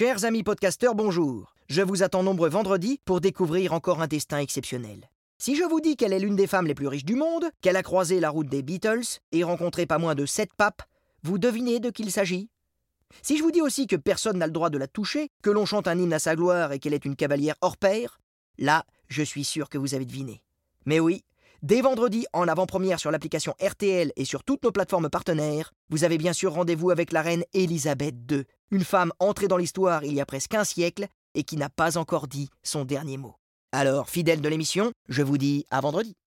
Chers amis podcasteurs, bonjour. Je vous attends nombreux vendredi pour découvrir encore un destin exceptionnel. Si je vous dis qu'elle est l'une des femmes les plus riches du monde, qu'elle a croisé la route des Beatles et rencontré pas moins de sept papes, vous devinez de qui il s'agit Si je vous dis aussi que personne n'a le droit de la toucher, que l'on chante un hymne à sa gloire et qu'elle est une cavalière hors pair, là, je suis sûr que vous avez deviné. Mais oui, dès vendredi en avant-première sur l'application RTL et sur toutes nos plateformes partenaires, vous avez bien sûr rendez-vous avec la reine Elisabeth II, une femme entrée dans l'histoire il y a presque un siècle et qui n'a pas encore dit son dernier mot. Alors, fidèle de l'émission, je vous dis à vendredi.